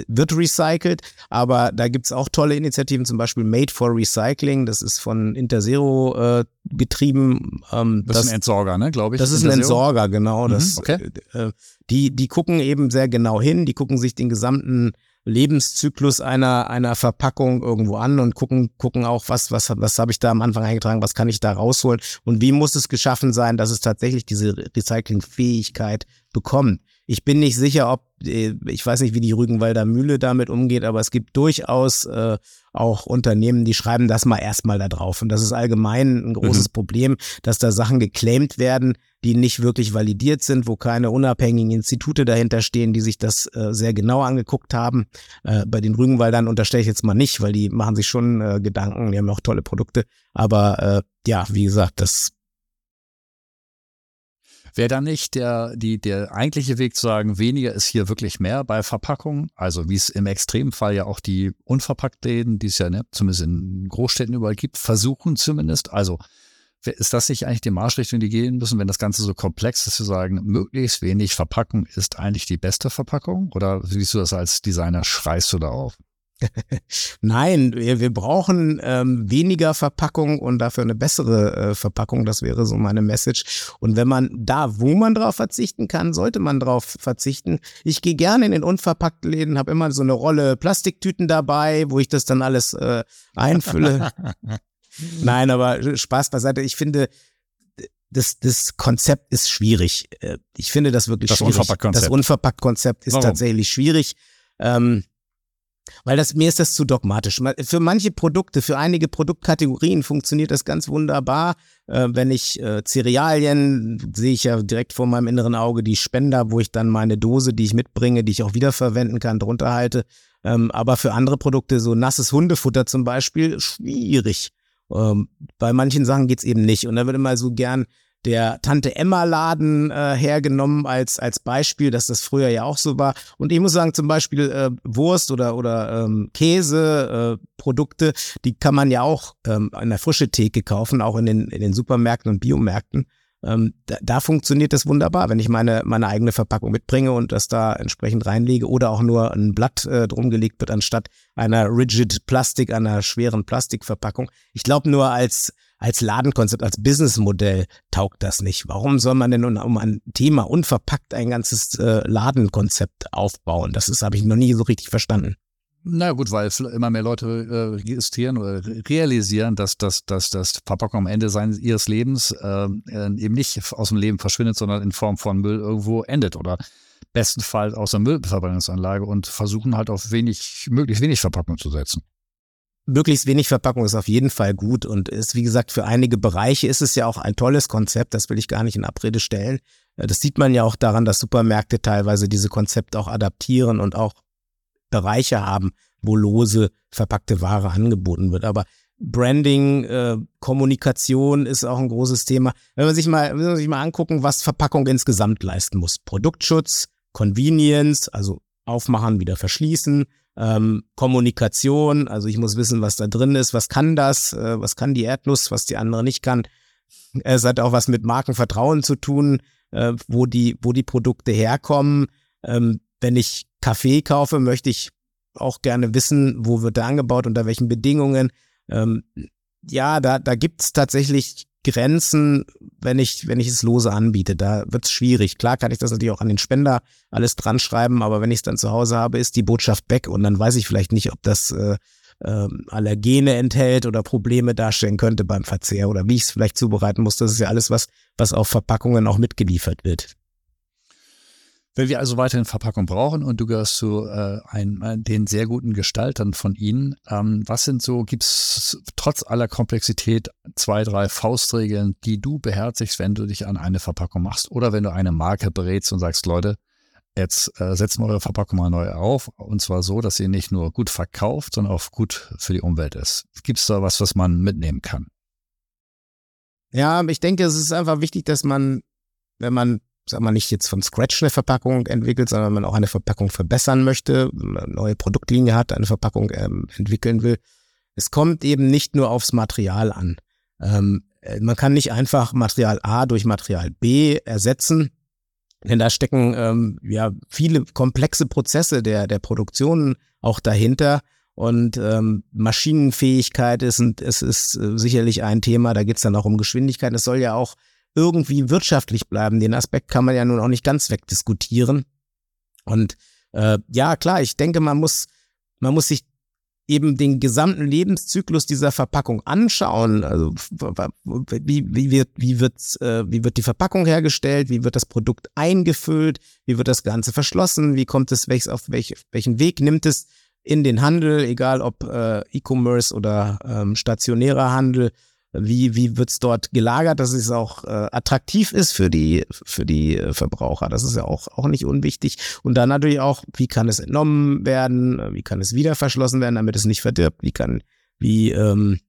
wird recycelt, aber da gibt's auch tolle Initiativen, zum Beispiel Made for Recycling, das ist von Interzero äh, getrieben. Ähm, das, das ist ein Entsorger, ne, glaube ich. Das ist ein Entsorger, genau. Mhm, das, okay. äh, die, die gucken eben sehr genau hin, die gucken sich den gesamten Lebenszyklus einer, einer Verpackung irgendwo an und gucken, gucken auch, was, was, was habe ich da am Anfang eingetragen, was kann ich da rausholen und wie muss es geschaffen sein, dass es tatsächlich diese Recyclingfähigkeit bekommt. Ich bin nicht sicher, ob, äh, ich weiß nicht, wie die Rügenwalder Mühle damit umgeht, aber es gibt durchaus äh, auch Unternehmen, die schreiben das mal erstmal da drauf. Und das ist allgemein ein großes mhm. Problem, dass da Sachen geclaimed werden, die nicht wirklich validiert sind, wo keine unabhängigen Institute dahinter stehen, die sich das äh, sehr genau angeguckt haben. Äh, bei den Rügenwaldern unterstelle ich jetzt mal nicht, weil die machen sich schon äh, Gedanken, die haben auch tolle Produkte. Aber äh, ja, wie gesagt, das Wäre dann nicht der, die, der eigentliche Weg zu sagen, weniger ist hier wirklich mehr bei Verpackungen? Also wie es im Extremfall ja auch die Unverpacktläden, die es ja ne, zumindest in Großstädten überall gibt, versuchen zumindest. Also ist das nicht eigentlich die Marschrichtung, die gehen müssen, wenn das Ganze so komplex ist, zu sagen, möglichst wenig Verpackung ist eigentlich die beste Verpackung? Oder siehst du das als Designer, schreist du da auf? Nein, wir, wir brauchen ähm, weniger Verpackung und dafür eine bessere äh, Verpackung. Das wäre so meine Message. Und wenn man da, wo man drauf verzichten kann, sollte man drauf verzichten. Ich gehe gerne in den unverpackten Läden, habe immer so eine Rolle Plastiktüten dabei, wo ich das dann alles äh, einfülle. Nein, aber Spaß beiseite. Ich finde, das, das Konzept ist schwierig. Äh, ich finde das wirklich das schwierig. Unverpackt -Konzept. Das Unverpackt-Konzept ist Warum? tatsächlich schwierig. Ähm, Weil das, mir ist das zu dogmatisch. Für manche Produkte, für einige Produktkategorien funktioniert das ganz wunderbar. Äh, wenn ich äh, Cerealien, sehe ich ja direkt vor meinem inneren Auge die Spender, wo ich dann meine Dose, die ich mitbringe, die ich auch wiederverwenden kann, drunter halte. Ähm, aber für andere Produkte, so nasses Hundefutter zum Beispiel, schwierig. Ähm, bei manchen Sachen geht's eben nicht. Und da wird immer so gern der Tante Emma Laden äh, hergenommen als als Beispiel, dass das früher ja auch so war. Und ich muss sagen, zum Beispiel äh, Wurst oder oder ähm, Käse äh, Produkte, die kann man ja auch ähm, in der frische Theke kaufen, auch in den in den Supermärkten und Biomärkten. Ähm, da, da funktioniert das wunderbar, wenn ich meine meine eigene Verpackung mitbringe und das da entsprechend reinlege oder auch nur ein Blatt äh, drum gelegt wird anstatt einer rigid Plastik, einer schweren Plastikverpackung. Ich glaube nur als als Ladenkonzept, als Businessmodell taugt das nicht. Warum soll man denn um ein Thema unverpackt ein ganzes äh, Ladenkonzept aufbauen? Das ist, habe ich noch nie so richtig verstanden. Na gut, weil immer mehr Leute äh, registrieren oder realisieren, dass, dass, dass das Verpackung am Ende seines, ihres Lebens äh, eben nicht aus dem Leben verschwindet, sondern in Form von Müll irgendwo endet oder bestenfalls aus der Müllverbrennungsanlage und versuchen halt auf wenig, möglichst wenig Verpackung zu setzen möglichst wenig Verpackung ist auf jeden Fall gut und ist, wie gesagt, für einige Bereiche ist es ja auch ein tolles Konzept, das will ich gar nicht in Abrede stellen. Äh, das sieht man ja auch daran, dass Supermärkte teilweise diese Konzepte auch adaptieren und auch Bereiche haben, wo lose verpackte Ware angeboten wird. Aber Branding, äh, Kommunikation ist auch ein großes Thema. Wenn man sich mal, wenn man sich mal angucken, was Verpackung insgesamt leisten muss. Produktschutz, Convenience, also aufmachen, wieder verschließen, ähm, Kommunikation, also ich muss wissen, was da drin ist, was kann das, äh, was kann die Erdnuss, was die andere nicht kann. Es hat auch was mit Markenvertrauen zu tun, äh, wo die, wo die Produkte herkommen. Ähm, wenn ich Kaffee kaufe, möchte ich auch gerne wissen, wo wird er angebaut, unter welchen Bedingungen. Ähm, ja, da, da gibt's tatsächlich Grenzen, wenn ich, wenn ich es lose anbiete. Da wird's schwierig. Klar kann ich das natürlich auch an den Spender alles dran schreiben, aber wenn ich es dann zu Hause habe, ist die Botschaft weg und dann weiß ich vielleicht nicht, ob das äh, äh, Allergene enthält oder Probleme darstellen könnte beim Verzehr oder wie ich es vielleicht zubereiten muss. Das ist ja alles, was, was auf Verpackungen auch mitgeliefert wird. Wenn wir also weiterhin Verpackung brauchen und du gehörst zu äh, ein, ein, den sehr guten Gestaltern von ihnen, ähm, was sind so, gibt es trotz aller Komplexität zwei, drei Faustregeln, die du beherzigst, wenn du dich an eine Verpackung machst oder wenn du eine Marke berätst und sagst, Leute, jetzt äh, setzen wir eure Verpackung mal neu auf und zwar so, dass sie nicht nur gut verkauft, sondern auch gut für die Umwelt ist. Gibt es da was, was man mitnehmen kann? Ja, ich denke, es ist einfach wichtig, dass man, wenn man sag mal, nicht jetzt von Scratch eine Verpackung entwickelt, sondern man auch eine Verpackung verbessern möchte, eine neue Produktlinie hat, eine Verpackung ähm, entwickeln will. Es kommt eben nicht nur aufs Material an. Ähm, äh, man kann nicht einfach Material A durch Material B ersetzen, denn da stecken ähm, ja viele komplexe Prozesse der, der Produktion auch dahinter. Und ähm, Maschinenfähigkeit ist, ist, ist äh, sicherlich ein Thema. Da geht es dann auch um Geschwindigkeit. Es soll ja auch irgendwie wirtschaftlich bleiben. Den Aspekt kann man ja nun auch nicht ganz wegdiskutieren. Und äh, ja, klar, ich denke, man muss, man muss sich eben den gesamten Lebenszyklus dieser Verpackung anschauen. Also wie, wie wird, wie wird, äh, wie wird die Verpackung hergestellt? Wie wird das Produkt eingefüllt? Wie wird das Ganze verschlossen? Wie kommt es, welches, auf welch, welchen Weg nimmt es in den Handel, egal ob äh, E-Commerce oder ähm, stationärer Handel? Wie, wie wird's dort gelagert, dass es auch äh, attraktiv ist für die, für die äh, Verbraucher. Das ist ja auch, auch nicht unwichtig. Und dann natürlich auch, wie kann es entnommen werden, wie kann es wieder verschlossen werden, damit es nicht verdirbt, wie kann, wie, ähm,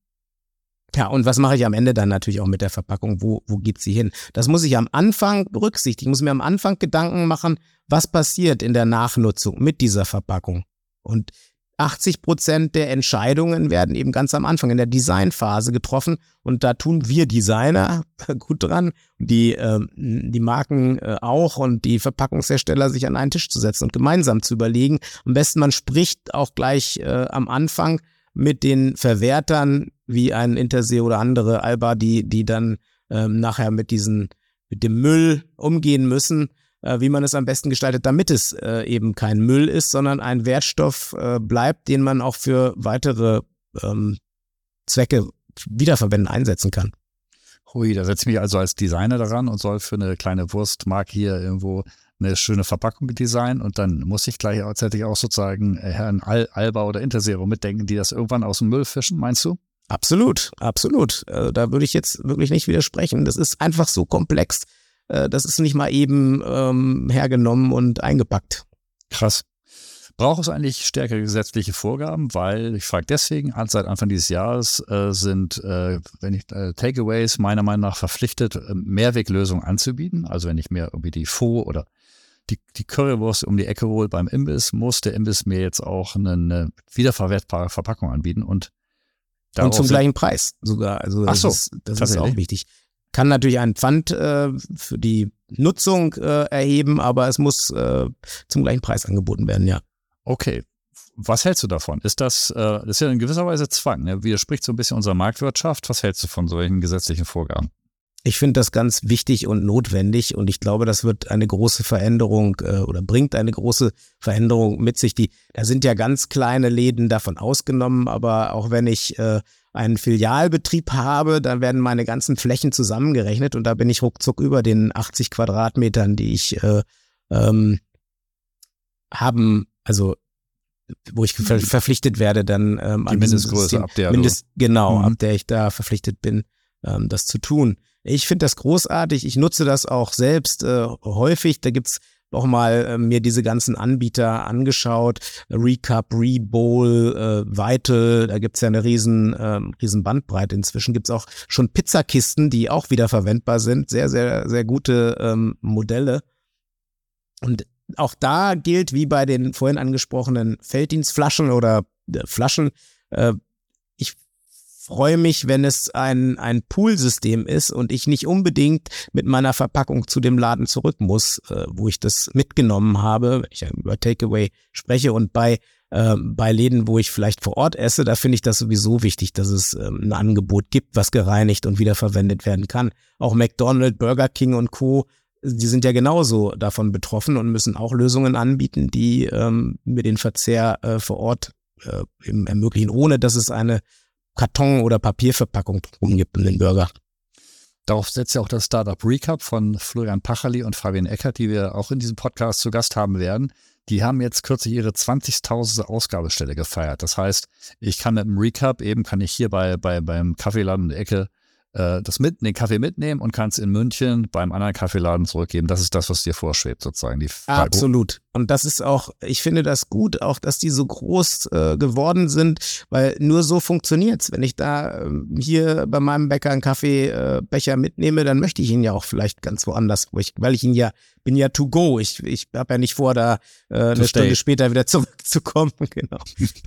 ja, und was mache ich am Ende dann natürlich auch mit der Verpackung? Wo, wo geht sie hin? Das muss ich am Anfang berücksichtigen. Ich muss mir am Anfang Gedanken machen, was passiert in der Nachnutzung mit dieser Verpackung. Und 80 Prozent der Entscheidungen werden eben ganz am Anfang in der Designphase getroffen und da tun wir Designer gut dran, die, äh, die Marken äh, auch und die Verpackungshersteller sich an einen Tisch zu setzen und gemeinsam zu überlegen. Am besten man spricht auch gleich äh, am Anfang mit den Verwertern wie ein Intersee oder andere Alba, die, die dann ähm, nachher mit diesen, mit dem Müll umgehen müssen wie man es am besten gestaltet, damit es äh, eben kein Müll ist, sondern ein Wertstoff äh, bleibt, den man auch für weitere ähm, Zwecke wiederverwenden, einsetzen kann. Hui, da setze ich mich also als Designer daran und soll für eine kleine Wurstmarke hier irgendwo eine schöne Verpackung designen und dann muss ich gleichzeitig auch sozusagen äh, Herrn Al Alba oder Interzero mitdenken, die das irgendwann aus dem Müll fischen, meinst du? Absolut, absolut. Äh, da würde ich jetzt wirklich nicht widersprechen. Das ist einfach so komplex. Äh, das ist nicht mal eben ähm, hergenommen und eingepackt. Krass. Braucht es eigentlich stärkere gesetzliche Vorgaben? Weil ich frage deswegen, seit Anfang dieses Jahres äh, sind, äh, wenn ich äh, Takeaways meiner Meinung nach verpflichtet, äh, Mehrweglösungen anzubieten. Also wenn ich mir irgendwie die Faux oder die, die Currywurst um die Ecke hole beim Imbiss, muss der Imbiss mir jetzt auch eine, eine wiederverwertbare Verpackung anbieten und und zum gleichen Preis sogar. Also das, so, ist, das ist auch wichtig. Kann natürlich einen Pfand äh, für die Nutzung äh, erheben, aber es muss äh, zum gleichen Preis angeboten werden, ja. Okay. Was hältst du davon? Ist das, äh, das ist ja in gewisser Weise Zwang, ne? widerspricht so ein bisschen unserer Marktwirtschaft. Was hältst du von solchen gesetzlichen Vorgaben? Ich finde das ganz wichtig und notwendig und ich glaube, das wird eine große Veränderung äh, oder bringt eine große Veränderung mit sich. Die, da sind ja ganz kleine Läden davon ausgenommen, aber auch wenn ich äh, einen Filialbetrieb habe, dann werden meine ganzen Flächen zusammengerechnet und da bin ich ruckzuck über den 80 Quadratmetern, die ich äh, ähm, haben, also wo ich ver verpflichtet werde, dann ähm, die Mindestgröße, ab der Mindest, genau, mhm. ab der ich da verpflichtet bin, ähm, das zu tun. Ich finde das großartig. Ich nutze das auch selbst äh, häufig. Da gibt's auch mal äh, mir diese ganzen Anbieter angeschaut. Recap, Rebowl, äh, Weitel, da gibt's ja eine riesen, äh, riesen Bandbreite. Inzwischen gibt's auch schon Pizzakisten, die auch wieder verwendbar sind. Sehr, sehr, sehr gute ähm, Modelle. Und auch da gilt, wie bei den vorhin angesprochenen Felddienstflaschen oder äh, Flaschen, äh, freue mich, wenn es ein, ein Poolsystem ist und ich nicht unbedingt mit meiner Verpackung zu dem Laden zurück muss, äh, wo ich das mitgenommen habe, wenn ich über Takeaway spreche und bei äh, bei Läden, wo ich vielleicht vor Ort esse, da finde ich das sowieso wichtig, dass es ähm, ein Angebot gibt, was gereinigt und wiederverwendet werden kann. Auch McDonald's, Burger King und Co., die sind ja genauso davon betroffen und müssen auch Lösungen anbieten, die ähm, mir den Verzehr äh, vor Ort äh, ermöglichen, ohne dass es eine Karton- oder Papierverpackung gibt um den Burger. Darauf setzt ja auch das Startup Recap von Florian Pachali und Fabian Eckert, die wir auch in diesem Podcast zu Gast haben werden. Die haben jetzt kürzlich ihre 20.000. Ausgabestelle gefeiert. Das heißt, ich kann mit dem Recap eben, kann ich hier bei, bei, beim Kaffeeladen in der Ecke äh, das mit, den Kaffee mitnehmen und kann es in München beim anderen Kaffeeladen zurückgeben. Das ist das, was dir vorschwebt, sozusagen. Die Absolut. Und das ist auch, ich finde das gut, auch dass die so groß äh, geworden sind, weil nur so funktioniert's. Wenn ich da äh, hier bei meinem Bäcker einen Kaffeebecher äh, mitnehme, dann möchte ich ihn ja auch vielleicht ganz woanders, wo ich, weil ich ihn ja bin ja to go. Ich, ich habe ja nicht vor, da äh, eine stay. Stunde später wieder zurückzukommen. genau.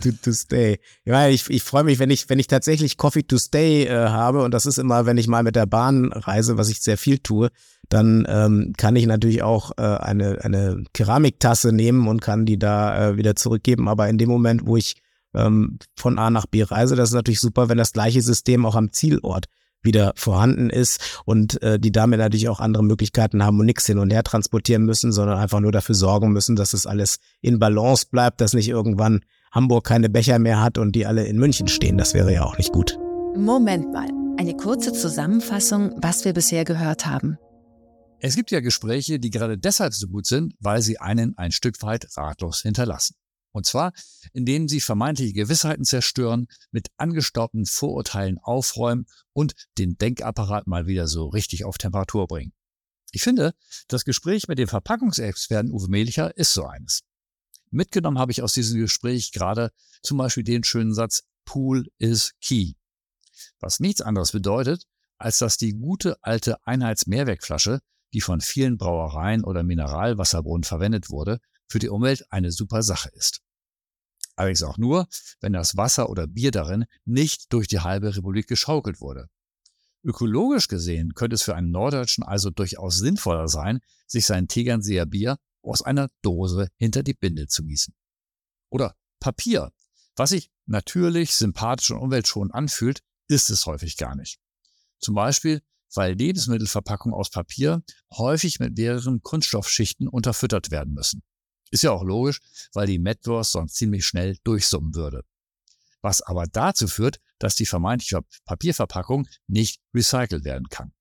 to, to stay. Ja, ich, ich freue mich, wenn ich, wenn ich tatsächlich Coffee to stay äh, habe, und das ist immer, wenn ich mal mit der Bahn reise, was ich sehr viel tue, dann ähm, kann ich natürlich auch äh, eine, eine Keramiktasse nehmen und kann die da äh, wieder zurückgeben. Aber in dem Moment, wo ich ähm, von A nach B reise, das ist natürlich super, wenn das gleiche System auch am Zielort wieder vorhanden ist und äh, die damit natürlich auch andere Möglichkeiten haben und nichts hin und her transportieren müssen, sondern einfach nur dafür sorgen müssen, dass es alles in Balance bleibt, dass nicht irgendwann Hamburg keine Becher mehr hat und die alle in München stehen. Das wäre ja auch nicht gut. Moment mal, eine kurze Zusammenfassung, was wir bisher gehört haben. Es gibt ja Gespräche, die gerade deshalb so gut sind, weil sie einen ein Stück weit ratlos hinterlassen. Und zwar, indem sie vermeintliche Gewissheiten zerstören, mit angestaubten Vorurteilen aufräumen und den Denkapparat mal wieder so richtig auf Temperatur bringen. Ich finde, das Gespräch mit dem Verpackungsexperten Uwe Melicher ist so eines. Mitgenommen habe ich aus diesem Gespräch gerade zum Beispiel den schönen Satz, Pool is key. Was nichts anderes bedeutet, als dass die gute alte Einheitsmehrwegflasche, die von vielen Brauereien oder Mineralwasserbrunnen verwendet wurde, für die Umwelt eine super Sache ist. Allerdings auch nur, wenn das Wasser oder Bier darin nicht durch die halbe Republik geschaukelt wurde. Ökologisch gesehen könnte es für einen Norddeutschen also durchaus sinnvoller sein, sich sein Tegernseer Bier aus einer Dose hinter die Binde zu gießen. Oder Papier. Was sich natürlich sympathisch und umweltschonend anfühlt, ist es häufig gar nicht. Zum Beispiel, weil Lebensmittelverpackungen aus Papier häufig mit mehreren Kunststoffschichten unterfüttert werden müssen. Ist ja auch logisch, weil die Metwurst sonst ziemlich schnell durchsummen würde. Was aber dazu führt, dass die vermeintliche Papierverpackung nicht recycelt werden kann.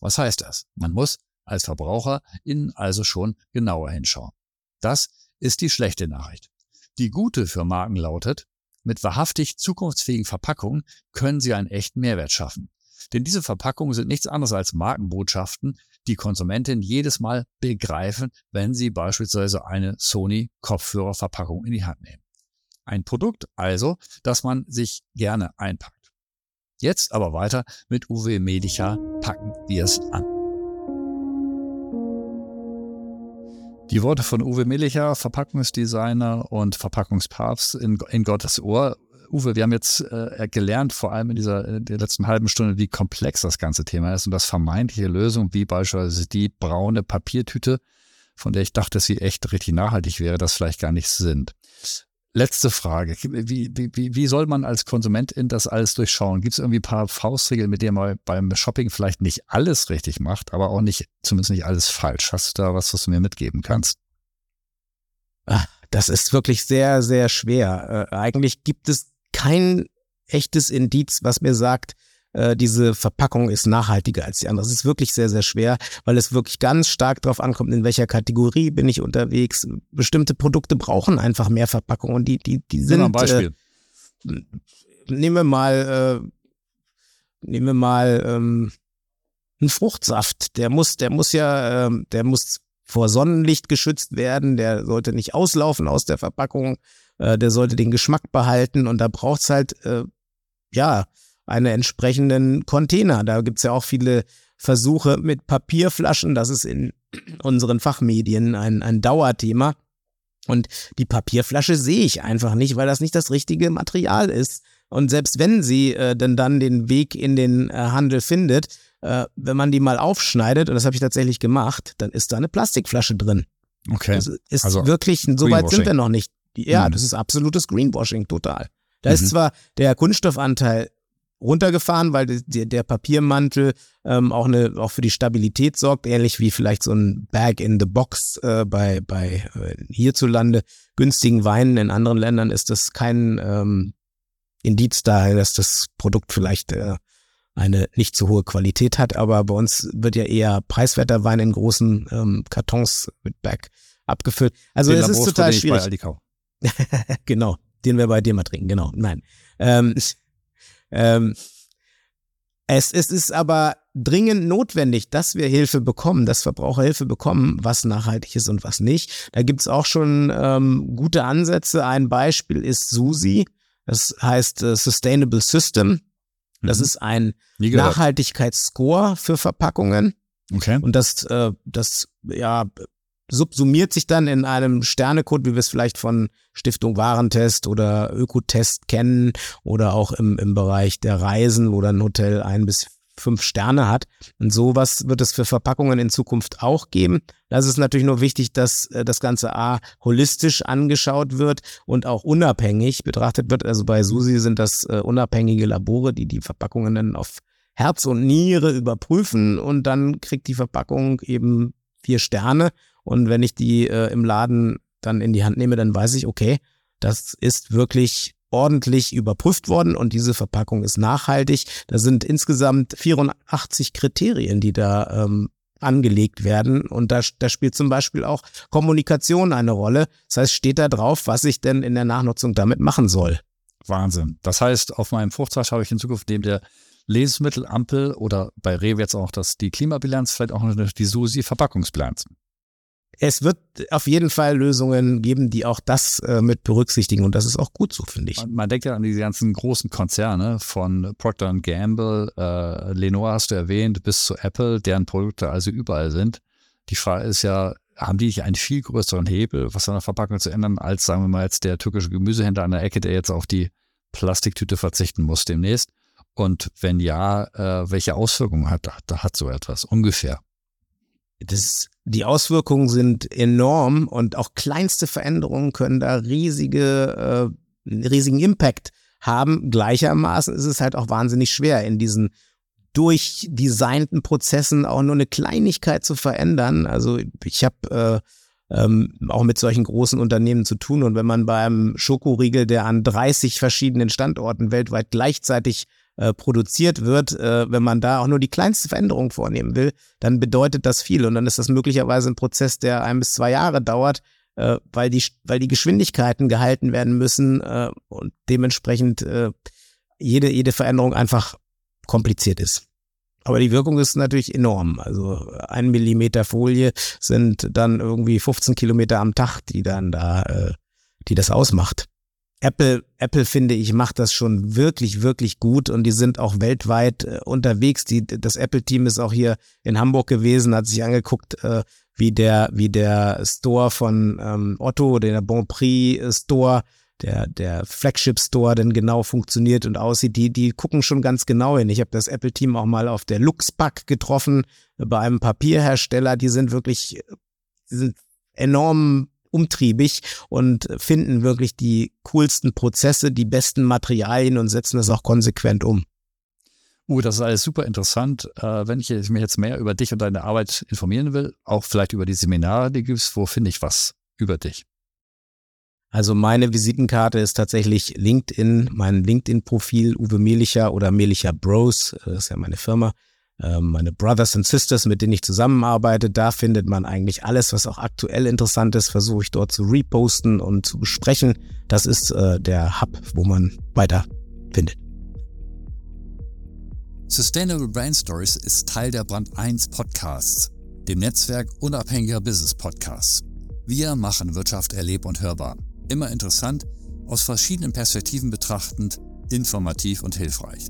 Was heißt das? Man muss als VerbraucherInnen also schon genauer hinschauen. Das ist die schlechte Nachricht. Die gute für Marken lautet, mit wahrhaftig zukunftsfähigen Verpackungen können sie einen echten Mehrwert schaffen. Denn diese Verpackungen sind nichts anderes als Markenbotschaften, die Konsumentinnen jedes Mal begreifen, wenn sie beispielsweise eine Sony Kopfhörerverpackung in die Hand nehmen. Ein Produkt also, das man sich gerne einpackt. Jetzt aber weiter mit Uwe Medica packen wir es an. Die Worte von Uwe Millicher, Verpackungsdesigner und Verpackungspapst in, in Gottes Ohr. Uwe, wir haben jetzt äh, gelernt, vor allem in dieser in der letzten halben Stunde, wie komplex das ganze Thema ist und dass vermeintliche Lösungen wie beispielsweise die braune Papiertüte, von der ich dachte, dass sie echt richtig nachhaltig wäre, das vielleicht gar nicht sind. Letzte Frage. Wie, wie, wie soll man als Konsumentin das alles durchschauen? Gibt es irgendwie ein paar Faustregeln, mit denen man beim Shopping vielleicht nicht alles richtig macht, aber auch nicht, zumindest nicht alles falsch? Hast du da was, was du mir mitgeben kannst? Ah, das ist wirklich sehr, sehr schwer. Äh, eigentlich gibt es kein echtes Indiz, was mir sagt, äh, diese Verpackung ist nachhaltiger als die andere. Das ist wirklich sehr, sehr schwer, weil es wirklich ganz stark darauf ankommt, in welcher Kategorie bin ich unterwegs. Bestimmte Produkte brauchen einfach mehr Verpackung und die, die, die sind. Ein Beispiel. Äh, nehmen wir mal, äh, nehmen wir mal ähm, einen Fruchtsaft. Der muss, der muss ja, äh, der muss vor Sonnenlicht geschützt werden. Der sollte nicht auslaufen aus der Verpackung. Äh, der sollte den Geschmack behalten und da braucht's halt äh, ja einen entsprechenden Container. Da gibt's ja auch viele Versuche mit Papierflaschen. Das ist in unseren Fachmedien ein, ein Dauerthema. Und die Papierflasche sehe ich einfach nicht, weil das nicht das richtige Material ist. Und selbst wenn sie äh, denn dann den Weg in den äh, Handel findet, äh, wenn man die mal aufschneidet, und das habe ich tatsächlich gemacht, dann ist da eine Plastikflasche drin. Okay. Das ist also wirklich, so weit sind wir noch nicht. Ja, mhm. das ist absolutes Greenwashing, total. Da mhm. ist zwar der Kunststoffanteil runtergefahren, weil der, der Papiermantel ähm, auch, eine, auch für die Stabilität sorgt, ähnlich wie vielleicht so ein Bag in the Box äh, bei, bei äh, hierzulande günstigen Weinen. In anderen Ländern ist das kein ähm, Indiz daher, dass das Produkt vielleicht äh, eine nicht so hohe Qualität hat, aber bei uns wird ja eher preiswerter Wein in großen ähm, Kartons mit Bag abgefüllt. Also es ist total schwierig. genau, den wir bei dir mal trinken, genau. Nein. Ähm, ähm, es, es ist aber dringend notwendig, dass wir Hilfe bekommen, dass Verbraucher Hilfe bekommen, was nachhaltig ist und was nicht. Da gibt's auch schon ähm, gute Ansätze. Ein Beispiel ist SUSI, das heißt äh, Sustainable System. Das mhm. ist ein Nachhaltigkeitsscore für Verpackungen. Okay. Und das, äh, das ja, subsumiert sich dann in einem Sternecode, wie wir es vielleicht von Stiftung Warentest oder Ökotest kennen oder auch im, im Bereich der Reisen, wo dann ein Hotel ein bis fünf Sterne hat. Und sowas wird es für Verpackungen in Zukunft auch geben. Das ist natürlich nur wichtig, dass äh, das Ganze A holistisch angeschaut wird und auch unabhängig betrachtet wird. Also bei Susi sind das äh, unabhängige Labore, die die Verpackungen dann auf Herz und Niere überprüfen und dann kriegt die Verpackung eben vier Sterne und wenn ich die äh, im Laden dann in die Hand nehme, dann weiß ich, okay, das ist wirklich ordentlich überprüft worden und diese Verpackung ist nachhaltig. Da sind insgesamt 84 Kriterien, die da ähm, angelegt werden. Und da, da spielt zum Beispiel auch Kommunikation eine Rolle. Das heißt, steht da drauf, was ich denn in der Nachnutzung damit machen soll. Wahnsinn. Das heißt, auf meinem Fruchtsaft habe ich in Zukunft neben der Lebensmittelampel oder bei Rewe jetzt auch das, die Klimabilanz, vielleicht auch die SUSI-Verpackungsbilanz es wird auf jeden Fall Lösungen geben, die auch das äh, mit berücksichtigen und das ist auch gut so, finde ich. Man, man, denkt ja an diese ganzen großen Konzerne von Procter Gamble, äh, Lenoir hast du erwähnt, bis zu Apple, deren Produkte also überall sind. Die Frage ist ja, haben die nicht einen viel größeren Hebel, was an der Verpackung zu ändern, als sagen wir mal jetzt der türkische Gemüsehändler an der Ecke, der jetzt auf die Plastiktüte verzichten muss demnächst? Und wenn ja, äh, welche Auswirkungen hat, hat so etwas ungefähr? Das, die Auswirkungen sind enorm und auch kleinste Veränderungen können da riesige, äh, riesigen Impact haben. Gleichermaßen ist es halt auch wahnsinnig schwer, in diesen durchdesignten Prozessen auch nur eine Kleinigkeit zu verändern. Also ich habe äh, ähm, auch mit solchen großen Unternehmen zu tun und wenn man beim Schokoriegel, der an 30 verschiedenen Standorten weltweit gleichzeitig äh, produziert wird, äh, wenn man da auch nur die kleinste Veränderung vornehmen will, dann bedeutet das viel. Und dann ist das möglicherweise ein Prozess, der ein bis zwei Jahre dauert, äh, weil, die, weil die Geschwindigkeiten gehalten werden müssen äh, und dementsprechend äh, jede, jede Veränderung einfach kompliziert ist. Aber die Wirkung ist natürlich enorm. Also ein Millimeter Folie sind dann irgendwie 15 Kilometer am Tag, die dann da, äh, die das ausmacht. Apple, Apple finde ich, macht das schon wirklich, wirklich gut und die sind auch weltweit äh, unterwegs. Die, das Apple-Team ist auch hier in Hamburg gewesen, hat sich angeguckt, äh, wie der, wie der Store von ähm, Otto, der Bon Prix Store, der, der Flagship Store denn genau funktioniert und aussieht. Die, die gucken schon ganz genau hin. Ich habe das Apple-Team auch mal auf der Luxpack getroffen, bei einem Papierhersteller. Die sind wirklich, die sind enorm umtriebig und finden wirklich die coolsten Prozesse, die besten Materialien und setzen das auch konsequent um. Uh, das ist alles super interessant. Äh, wenn ich mich jetzt mehr über dich und deine Arbeit informieren will, auch vielleicht über die Seminare, die gibt's, wo finde ich was über dich? Also meine Visitenkarte ist tatsächlich LinkedIn, mein LinkedIn-Profil Uwe Melicher oder Melicher Bros, das ist ja meine Firma. Ähm, meine Brothers and Sisters, mit denen ich zusammenarbeite. Da findet man eigentlich alles, was auch aktuell interessant ist, versuche ich dort zu reposten und zu besprechen. Das ist äh, der Hub, wo man weiter findet. Sustainable Brand Stories ist Teil der Brand 1 Podcasts, dem Netzwerk unabhängiger Business Podcasts. Wir machen Wirtschaft erleb und hörbar. Immer interessant, aus verschiedenen Perspektiven betrachtend, informativ und hilfreich.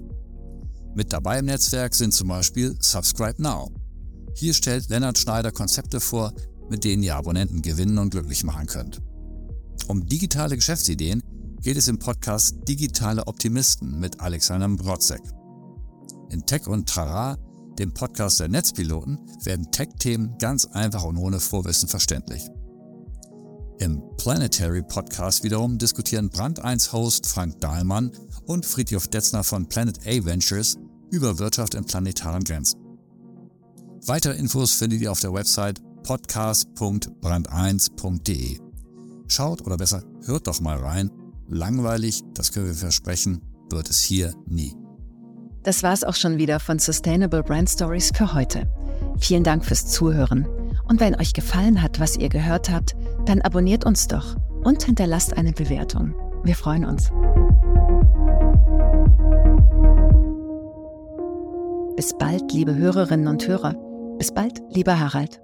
Mit dabei im Netzwerk sind zum Beispiel Subscribe Now. Hier stellt Lennart Schneider Konzepte vor, mit denen ihr Abonnenten gewinnen und glücklich machen könnt. Um digitale Geschäftsideen geht es im Podcast Digitale Optimisten mit Alexander Brotzek. In Tech und Trara, dem Podcast der Netzpiloten, werden Tech-Themen ganz einfach und ohne Vorwissen verständlich. Im Planetary Podcast wiederum diskutieren Brand 1 Host Frank Dahlmann und Friedhof Detzner von Planet A Ventures über Wirtschaft in planetaren Grenzen. Weitere Infos findet ihr auf der Website podcast.brand1.de. Schaut oder besser hört doch mal rein. Langweilig, das können wir versprechen, wird es hier nie. Das war's auch schon wieder von Sustainable Brand Stories für heute. Vielen Dank fürs Zuhören. Und wenn euch gefallen hat, was ihr gehört habt, dann abonniert uns doch und hinterlasst eine Bewertung. Wir freuen uns. Bis bald, liebe Hörerinnen und Hörer. Bis bald, lieber Harald.